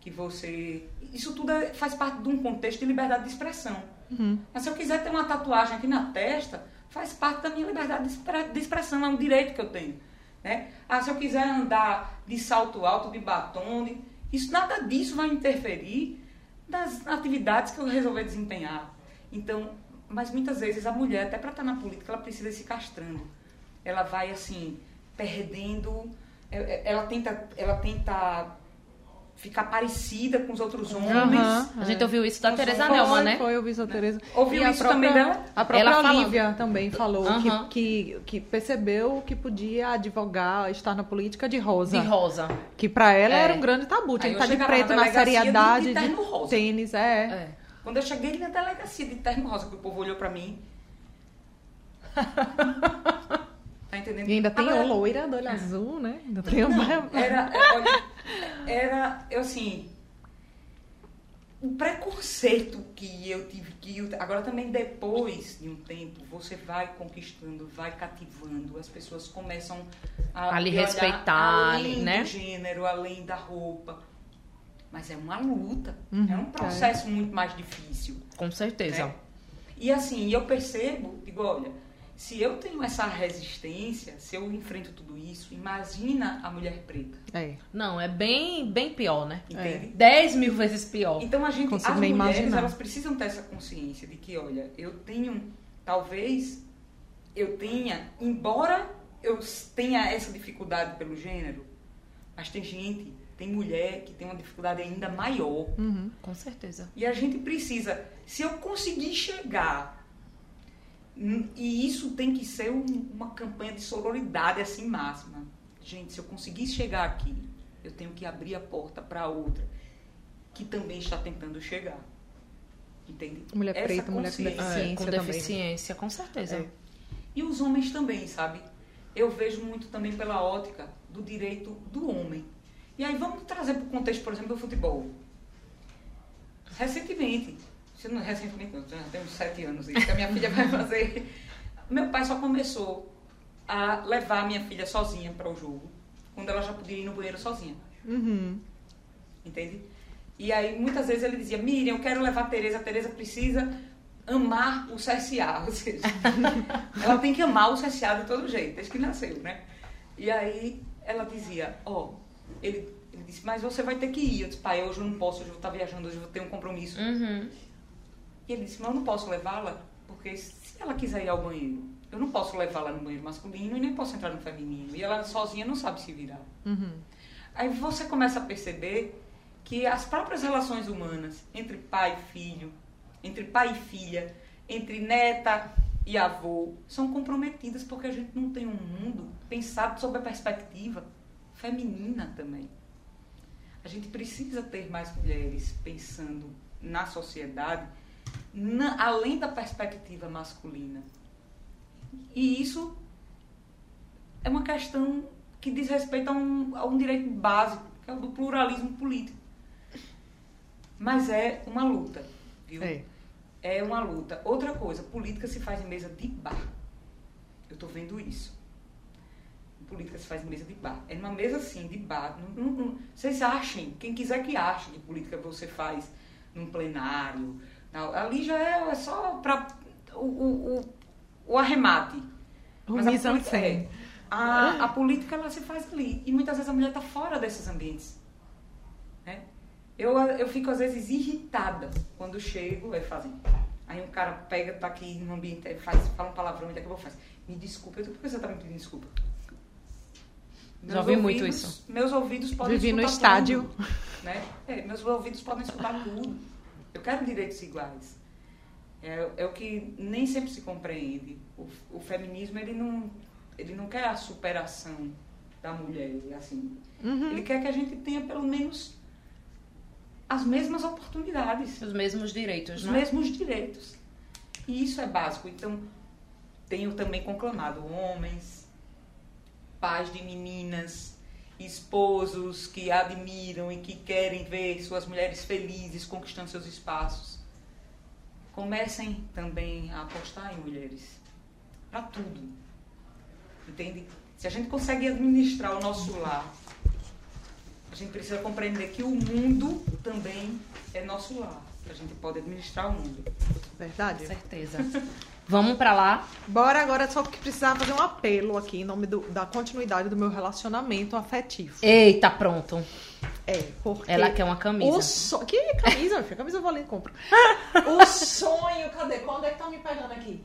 que você. Isso tudo é- faz parte de um contexto de liberdade de expressão. Mas se eu quiser ter uma tatuagem aqui na testa, faz parte da minha liberdade de expressão, é um direito que eu tenho. Né? Ah, se eu quiser andar de salto alto, de batom, de- isso, nada disso vai interferir nas atividades que eu resolver desempenhar. Então, mas muitas vezes a mulher, até para estar na política, ela precisa ir se castrando. Ela vai assim, perdendo. é- é- Ela tenta, ela tenta ficar parecida com os outros homens. Aham. A gente ouviu isso da sou- Nelma, né? Foi, eu vi a Tereza. Ouviu E a isso própria- também dela? A própria Ela fala- Olivia também falou Aham. que, que, que percebeu que podia advogar, estar na política de rosa. De rosa. Que pra ela É. era um grande tabu. Tinha que eu estar de preto na seriedade de de, tênis, é. É. Quando eu cheguei na delegacia de terno rosa, que o povo olhou pra mim. tá entendendo? E ainda tem Agora, a loira do olho azul, né? Ainda tem Não, era, olha, era, eu assim, o preconceito que eu tive que eu- agora também depois de um tempo você vai conquistando, vai cativando, as pessoas começam a, A lhe respeitar, além né? do gênero, além da roupa. Mas é uma luta, Uhum, é um processo muito mais difícil. Com certeza. É. E assim, eu percebo, digo, olha, se eu tenho essa resistência, se eu enfrento tudo isso, imagina a mulher preta, É. Não, é bem, bem pior, né? entende? Dez mil vezes pior. Então a gente, Consigo as mulheres, imaginar. elas precisam ter essa consciência de que, olha, eu tenho, talvez eu tenha, embora eu tenha essa dificuldade pelo gênero, mas tem gente, tem mulher que tem uma dificuldade ainda maior. Uhum. Com certeza. E a gente precisa, se eu conseguir chegar, hum, e isso tem que ser um- uma campanha de sororidade assim máxima. Gente, se eu conseguir chegar aqui, eu tenho que abrir a porta para outra que também está tentando chegar. Entende? Mulher Essa preta, mulher com deficiência. É, com também. deficiência, com certeza. É. E os homens também, sabe? Eu vejo muito também pela ótica do direito do homem. E aí vamos trazer para o contexto, por exemplo, do futebol. Recentemente, se não recentemente, não, já tem uns sete anos isso, que a minha filha vai fazer. Meu pai só começou a levar minha filha sozinha para o jogo, quando ela já podia ir no banheiro sozinha. Uhum. Entende? E aí, muitas vezes ele dizia, Miriam, eu quero levar a Tereza, a Tereza precisa amar o CSA, ou seja, ela tem que amar o CSA de todo jeito, desde que nasceu, né? E aí, ela dizia, ó, ele, ele disse, mas você vai ter que ir. Eu disse, pai, hoje eu não posso, hoje eu vou estar viajando, hoje eu vou ter um compromisso. Uhum. E ele disse, mas eu não posso levá-la, porque se ela quiser ir ao banheiro, eu não posso levá-la no banheiro masculino e nem posso entrar no feminino. E ela sozinha não sabe se virar. Uhum. Aí você começa a perceber que as próprias relações humanas entre pai e filho, entre pai e filha, entre neta e avô, são comprometidas porque a gente não tem um mundo pensado sob a perspectiva feminina também. A gente precisa ter mais mulheres pensando na sociedade na- além da perspectiva masculina. E isso é uma questão que diz respeito a um, a um direito básico, que é o do pluralismo político. Mas é uma luta, viu? É. É uma luta. Outra coisa, política se faz em mesa de bar. Eu estou vendo isso. Política se faz mesa de bar. É numa mesa assim, de bar. Não- não- não- vocês achem, quem quiser que ache que política você faz num plenário. Ali já é, é só para o, o, o, o arremate. O Mas a política- é, a, a política ela se faz ali. E muitas vezes a mulher está fora desses ambientes. Né? Eu, eu fico às vezes irritada quando chego e fazem. Aí um cara pega, tá aqui no ambiente, aí faz, fala um palavrão e daqui a pouco faz. Me desculpa, eu digo, por que você tá me pedindo desculpa? Já ouvi muito ouvidos- isso. Meus ouvidos podem Vivi no escutar estádio. tudo, né? É, meus ouvidos podem escutar tudo. Eu quero direitos iguais. É, é o que nem sempre se compreende. O, o feminismo, ele não, ele não quer a superação da mulher, assim. Uhum. Ele quer que a gente tenha pelo menos as mesmas oportunidades, Os mesmos direitos, os né? mesmos direitos. E isso é básico. Então, tenho também conclamado homens, pais de meninas, esposos que admiram e que querem ver suas mulheres felizes conquistando seus espaços. Comecem também a apostar em mulheres. Para tudo. Entende? Se a gente consegue administrar o nosso lar, a gente precisa compreender que o mundo também é nosso lar. A gente pode administrar o mundo. Verdade. Com certeza. Vamos pra lá. Bora agora, só que precisava fazer um apelo aqui em nome do- da continuidade do meu relacionamento afetivo. Eita, pronto. É, porque. Ela quer uma camisa. O so... Que camisa, filho? Camisa eu vou ali e compro. o sonho, cadê? Quando é que tá me pegando aqui?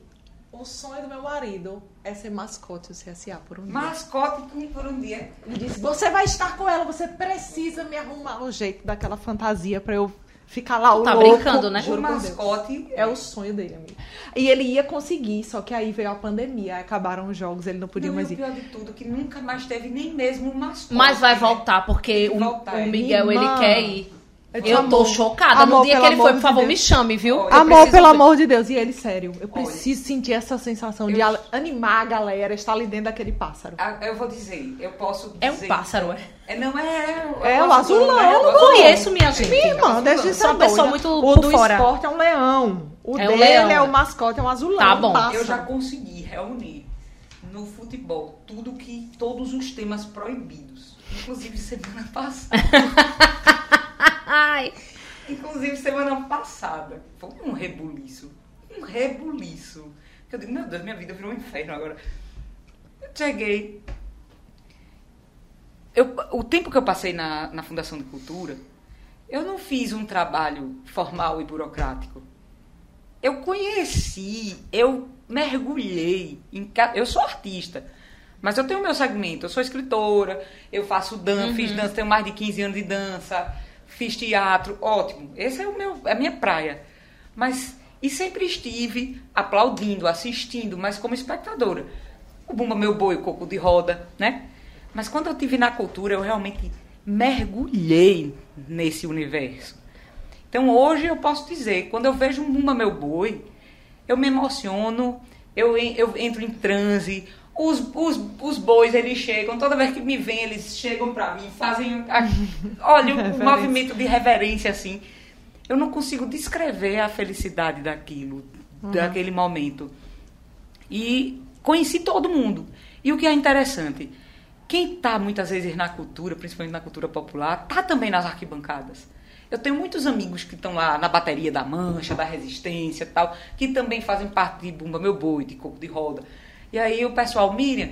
O sonho do meu marido é ser mascote do CSA por um dia. Mascote por um dia. Ele disse: Você vai estar com ela, você precisa me arrumar o jeito daquela fantasia pra eu ficar lá o Tá louco. brincando, né? O Juro Deus. mascote É o sonho dele, amiga. E ele ia conseguir, só que aí veio a pandemia, acabaram os jogos, ele não podia Não, e mais o ir. pior de tudo, que nunca mais teve nem mesmo o mascote. Mas vai né? voltar, porque o, voltar, o é. Miguel, ele Irmã. quer ir. Disse, Eu tô chocada. amor, no dia que ele foi, por favor, de me chame, viu? Olha, Amor, pelo amor de Deus. E ele, sério, eu Olha. preciso sentir essa sensação de Eu- a- animar a galera, estar ali dentro daquele pássaro. Ah, Eu vou dizer, eu posso É um dizer- pássaro, é? É, não é. É, o azulão, né? eu não azulão. conheço, minha gente. Minha irmã, deixa de ser uma pessoa muito O do fora. esporte é um leão. O É um dele leão. é o mascote, é um azulão. Tá bom. um pássaro. Eu já consegui reunir no futebol tudo que. todos os temas proibidos. Inclusive semana passada. Ai. Inclusive semana passada. Foi um rebuliço. Um rebuliço. Eu digo, meu Deus, minha vida virou um inferno agora. Eu cheguei. Eu, o tempo que eu passei na, na Fundação de Cultura, eu não fiz um trabalho formal e burocrático. Eu conheci, eu mergulhei. Em, eu sou artista, mas eu tenho meu segmento. Eu sou escritora, eu faço dança, fiz dança, tenho mais de 15 anos de dança, fiz teatro, ótimo. Esse é o meu, é a minha praia. Mas e sempre estive aplaudindo, assistindo, mas como espectadora. O Bumba Meu Boi, o Coco de Roda, né? Mas quando eu estive na cultura, eu realmente mergulhei nesse universo. Então hoje eu posso dizer, quando eu vejo um Bumba Meu Boi, eu me emociono, eu, eu entro em transe. Os, os, os bois, eles chegam, toda vez que me vêm, eles chegam pra mim, fazem. a- olha, Reverência. movimento de reverência assim. Eu não consigo descrever a felicidade daquilo, daquele momento. E conheci todo mundo. E o que é interessante, quem está muitas vezes na cultura, principalmente na cultura popular, está também nas arquibancadas. Eu tenho muitos amigos que estão lá na bateria da Mancha, da Resistência tal, que também fazem parte de Bumba Meu Boi, de Coco de Roda. E aí o pessoal, Miriam,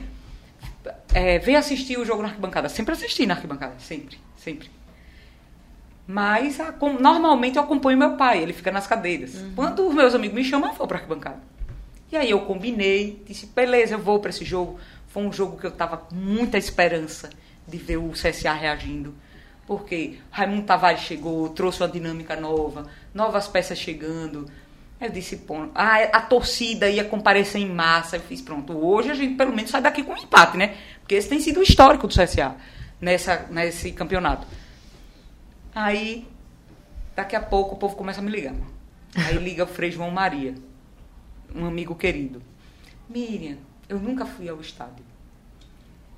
é, vem assistir o jogo na arquibancada. Sempre assisti na arquibancada, sempre, sempre. Mas a- com- normalmente eu acompanho meu pai, ele fica nas cadeiras. Quando os meus amigos me chamam, eu vou para arquibancada. E aí eu combinei, disse, beleza, eu vou para esse jogo. Foi um jogo que eu tava com muita esperança de ver o CSA reagindo. Porque Raimundo Tavares chegou, trouxe uma dinâmica nova, novas peças chegando. Eu disse, pô, ah, a torcida ia comparecer em massa. Eu fiz, pronto, hoje a gente pelo menos sai daqui com um empate, né? Porque esse tem sido o histórico do CSA nessa, nesse campeonato. Aí, daqui a pouco, o povo começa a me ligar. Aí liga o Frei João Maria, um amigo querido. Miriam, eu nunca fui ao estádio.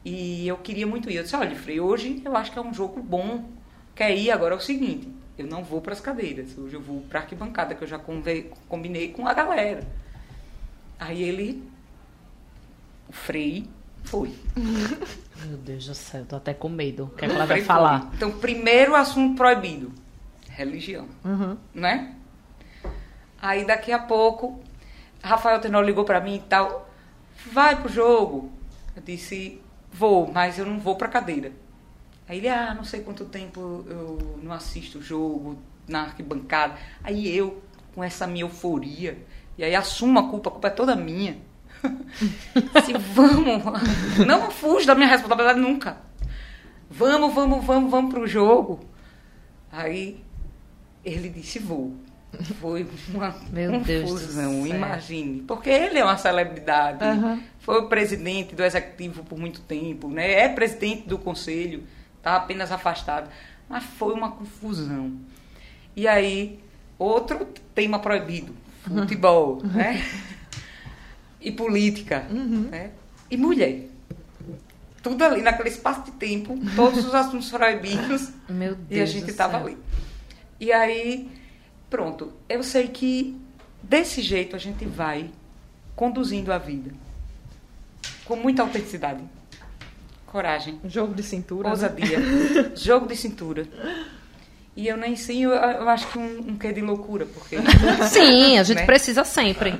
E eu queria muito ir. Eu disse, olha, Frei, hoje eu acho que é um jogo bom. Quer ir? Agora é o seguinte, eu não vou para as cadeiras. Hoje eu vou para a arquibancada, que eu já combinei com a galera. Aí ele, o Frei, foi. Meu Deus do céu, tô até com medo. O que, é que ela vai falar? foi. Então, primeiro assunto proibido, religião. Uhum. né? Aí daqui a pouco, Rafael Tenor ligou pra mim e tal, vai pro jogo. Eu disse, vou, mas eu não vou pra cadeira. Aí ele, ah, não sei quanto tempo eu não assisto o jogo na arquibancada. Aí eu, com essa minha euforia, e aí assumo a culpa, a culpa é toda minha. Se vamos, não fujo da minha responsabilidade nunca. Vamos, vamos, vamos, vamos pro jogo. Aí ele disse vou. Foi uma Meu confusão, imagine. Porque ele é uma celebridade. Aham. Foi o presidente do executivo por muito tempo, né? É presidente do conselho, está apenas afastado. Mas foi uma confusão. E aí, outro tema proibido, futebol, né? E política, né? E mulher. Tudo ali, naquele espaço de tempo, todos os assuntos proibidos. Meu Deus E a gente estava ali. E aí, pronto. Eu sei que desse jeito a gente vai conduzindo a vida. Com muita autenticidade. Coragem. Jogo de cintura. né? Ousadia. jogo de cintura. E eu nem sei, eu, eu acho que um, um quê de loucura, porque. Sim, a gente Né? precisa sempre.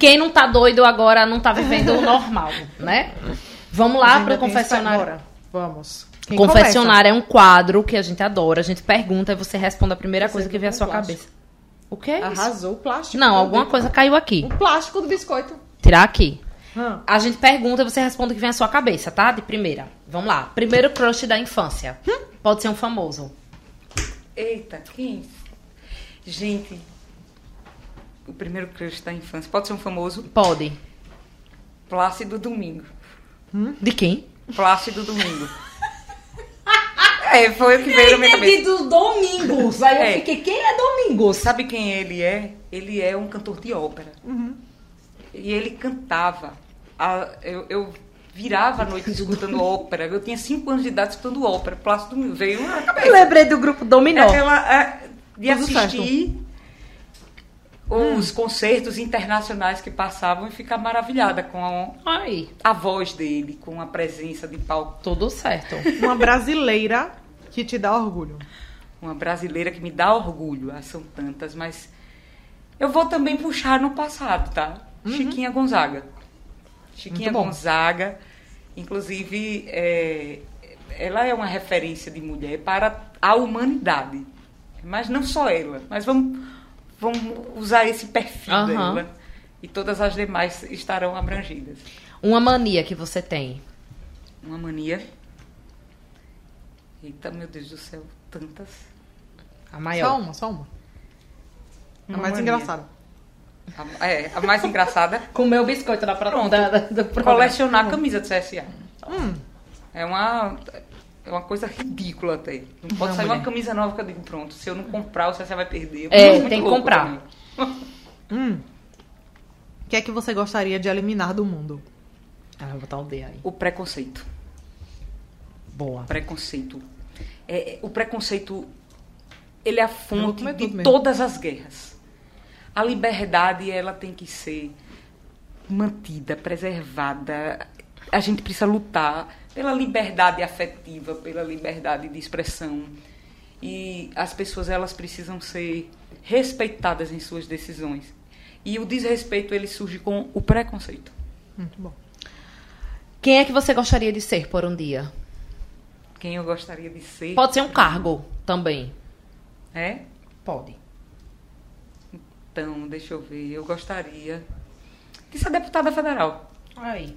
Quem não tá doido agora não tá vivendo o normal, né? Vamos lá pro tem confessionário. Vamos. Quem confessionário é um quadro que a gente adora. A gente pergunta e você responde a primeira Você coisa que vem à sua plástico. cabeça. O que é começa? isso? Arrasou o plástico. Não, alguma coisa caiu aqui. O plástico do biscoito. Tirar aqui. Hum. A gente pergunta e você responde o que vem à sua cabeça, tá? De primeira. Vamos lá. Primeiro crush da infância. Pode ser um famoso. Eita, quem? Gente. O primeiro crush da infância. Pode ser um famoso Pode. Plácido Domingo. De quem? Plácido Domingo. É, foi o que veio minha Entendi cabeça. do Domingos. Aí É. eu fiquei, quem é Domingos? Sabe quem ele é? Ele é um cantor de ópera. E ele cantava. A- eu, eu virava a noite escutando ópera. Eu tinha cinco anos de idade escutando ópera. Plácido Domingo veio na Eu cabeça. lembrei do grupo Dominó. É aquela, é, de Tudo assistir os concertos internacionais que passavam e ficar maravilhada com a, Aí, a voz dele, com a presença de palco. tudo certo. Uma brasileira que te dá orgulho. Uma brasileira que me dá orgulho. Ah, são tantas, mas eu vou também puxar no passado, tá? Chiquinha Gonzaga. Chiquinha. Gonzaga, inclusive, é, ela é uma referência de mulher para a humanidade. Mas não só ela, mas vamos, vamos usar esse perfil Aham. dela. E todas as demais estarão abrangidas. Uma mania que você tem. Uma mania. Eita, meu Deus do céu, tantas. A Só maior. uma, só uma. A Uma mais mania. engraçada. A, é, a mais engraçada Comer o biscoito da, pra... Pronto. da, da- do programa. colecionar camisa do CSA. Hum, É uma, é uma coisa ridícula até. Não pode Não, sair mulher. uma camisa nova que eu digo, pronto, se eu não comprar, o CSA vai perder. É, tem que comprar. hum. O que é que você gostaria de eliminar do mundo? Ah, vou botar o D aí. O preconceito. Boa. Preconceito. É, é, o preconceito, ele é a fonte de mesmo. todas as guerras. A liberdade, ela tem que ser mantida, preservada. A gente precisa lutar pela liberdade afetiva, pela liberdade de expressão. E as pessoas, elas precisam ser respeitadas em suas decisões. E o desrespeito, ele surge com o preconceito. Muito bom. Quem é que você gostaria de ser por um dia? Quem eu gostaria de ser... Pode ser um cargo também. É? Pode. Então, deixa eu ver. Eu gostaria de ser deputada federal. Aí.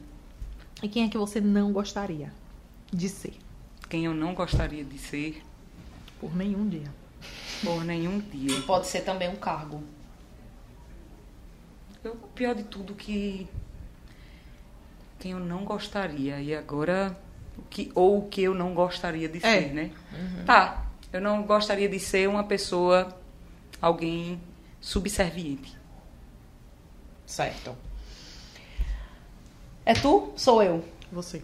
E quem é que você não gostaria de ser? Quem eu não gostaria de ser Por nenhum dia. por nenhum dia. Pode ser também um cargo. Eu, o pior de tudo que quem eu não gostaria e agora o que ou o que eu não gostaria de É. ser, né? Tá. Eu não gostaria de ser uma pessoa alguém subserviente. Certo. É tu? Sou eu. Você.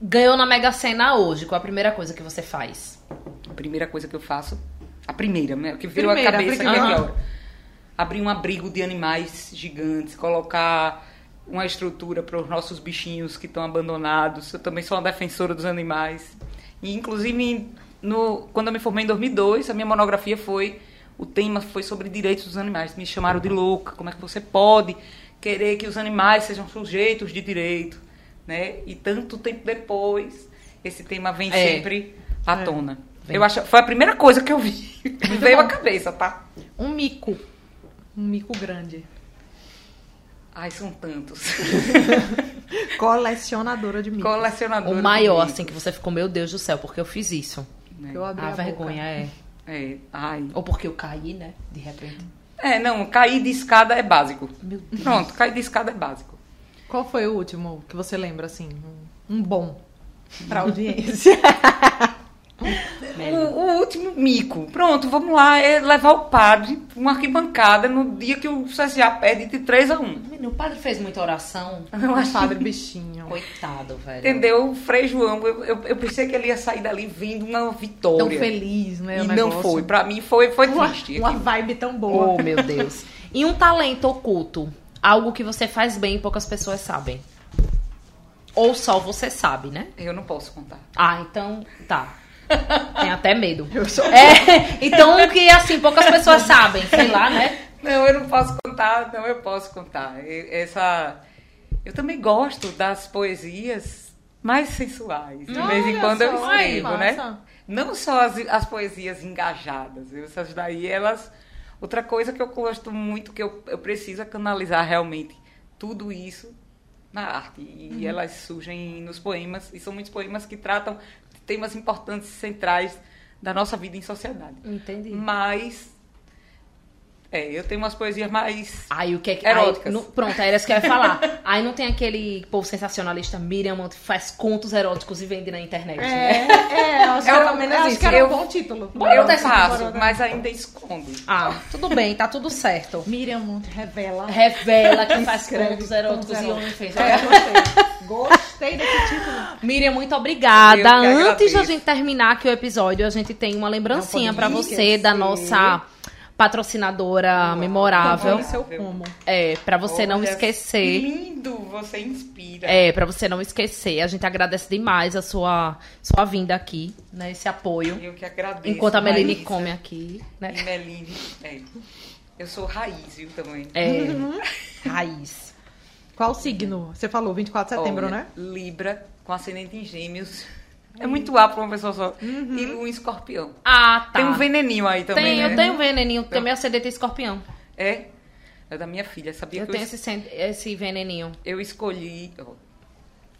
Ganhou na Mega Sena hoje. Qual a primeira coisa que você faz? A primeira coisa que eu faço, a primeira, né, que à Primeira, cabeça aqui primeira. agora. Abrir um abrigo de animais gigantes, colocar uma estrutura para os nossos bichinhos que estão abandonados. Eu também sou uma defensora dos animais. E inclusive no, quando eu me formei em 2002, a minha monografia foi o tema foi sobre direitos dos animais. Me chamaram de louca. Como é que você pode querer que os animais sejam sujeitos de direito, né? E tanto tempo depois, esse tema vem É. sempre à É. tona. Vem. Eu acho, foi a primeira coisa que eu vi. Me veio à cabeça, tá? Um mico. Um mico grande. Ai, são tantos. Colecionadora de micos. Colecionador. O maior, assim, que você ficou, meu Deus do céu, porque eu fiz isso. Eu abri A a, vergonha é. É, ai. Ou porque eu caí, né? De repente. É, não, cair de escada é básico. Meu Deus. Pronto, cair de escada é básico. Qual foi o último que você lembra, assim? Um, um bom pra audiência. O, o último mico. Pronto, vamos lá, é levar o padre pra uma arquibancada no dia que o CSA perde de 3 a 1. Menino, o padre fez muita oração. Eu acho Um padre bichinho. Coitado, velho. Entendeu? O Frei João, eu, eu, eu pensei que ele ia sair dali vendo uma vitória. Tão feliz, né? E o não foi. Pra mim foi, foi Uma, triste. uma vibe tão boa. Oh, meu Deus. E um talento oculto? Algo que você faz bem e poucas pessoas sabem. Ou só você sabe, né? Eu não posso contar. Ah, então tá. Tem até medo. Eu sou- É, então o que assim, poucas pessoas sabem, sei lá, né? Não, eu não posso contar, não, eu posso contar. Essa. Eu também gosto das poesias mais sensuais. De vez em quando eu só, ai, escrevo, né? Não só as, as poesias engajadas. Essas daí, elas. Outra coisa que eu gosto muito, que eu, eu preciso é canalizar realmente tudo isso na arte. E elas surgem nos poemas, e são muitos poemas que tratam temas importantes, centrais da nossa vida em sociedade. Entendi. Mas. É, eu tenho umas poesias mais. Aí o que é que. Eróticas. Aí, não- pronto, era isso que eu ia falar. Aí não tem aquele povo sensacionalista Miriam Monte que faz contos eróticos e vende na internet, né? É, é, É o, geralmente menos Eu acho isso. que era Eu- um bom título. Bora eu faço, mas ainda escondo. Ah, tudo bem, tá tudo certo. Miriam Monte revela. Revela que faz contos eróticos e eróticos. OnlyFans. É, gostei. Gostei desse título. Miriam, muito obrigada. Eu que Antes de a agradeço. gente terminar aqui o episódio, a gente tem uma lembrancinha pode você da nossa patrocinadora memorável. Compre seu como. É, pra você não Olha, esquecer. Lindo, você inspira. É, pra você não esquecer. A gente agradece demais a sua, sua vinda aqui, né? Esse apoio. Eu que agradeço. Enquanto a Meline Raíssa. come aqui, né? E Meline, é. Eu sou raiz, viu, também. É. Raiz. Qual signo? Você falou 24 de setembro, Olha, né? Libra, com ascendente em gêmeos. É muito A pra uma pessoa só. Uhum. E em escorpião. Ah, tá. Tem um veneninho aí também, Tem, né? eu tenho veneninho. Também ascendente escorpião. É? É da minha filha, sabia Eu que tenho eu, esse, sen- esse veneninho. eu escolhi...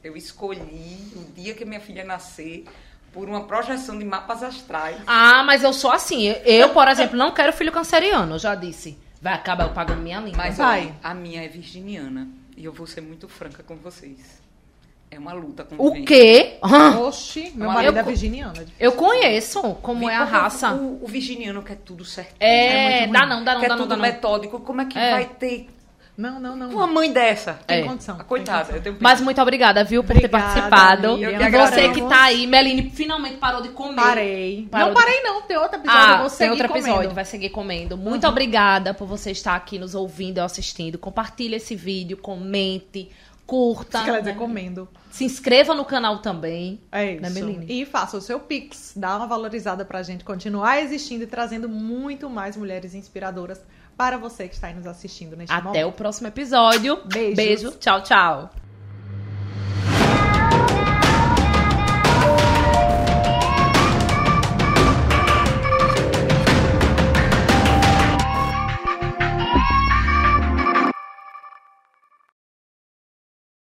eu escolhi o dia que minha filha nascer por uma projeção de mapas astrais. Ah, mas eu sou assim. Eu, por exemplo, não quero filho canceriano, eu já disse. Vai acabar eu pagando minha língua. Mas Vai. a minha é virginiana. E eu vou ser muito franca com vocês. É uma luta com O quê? Oxi, meu Eu- marido é virginiano. Eu conheço como é a raça. O, o virginiano quer tudo certo. É, muito dá não, dá não, quer dá não, tudo dá não. metódico. Como é que É. vai ter Não, não, não. uma mãe dessa? Tem É. condição. A tem coitada, condição. eu tenho Mas muito obrigada, viu, por ter Obrigada, participado. Miriam. Eu que E você que tá aí, Meline, finalmente parou de comer. Parei. Parou não de- parei, não. Tem outro episódio. eu Ah, vou tem seguir outro episódio, comendo. vai seguir comendo. Muito obrigada por você estar aqui nos ouvindo ou assistindo. Compartilhe esse vídeo, comente, curta. Isso né? Se inscreva no canal também. É Né, isso. Meline? e faça o seu Pix. Dá uma valorizada pra gente continuar existindo e trazendo muito mais mulheres inspiradoras para você que está aí nos assistindo neste Até momento. o próximo episódio. Beijos. Beijo. Tchau, tchau.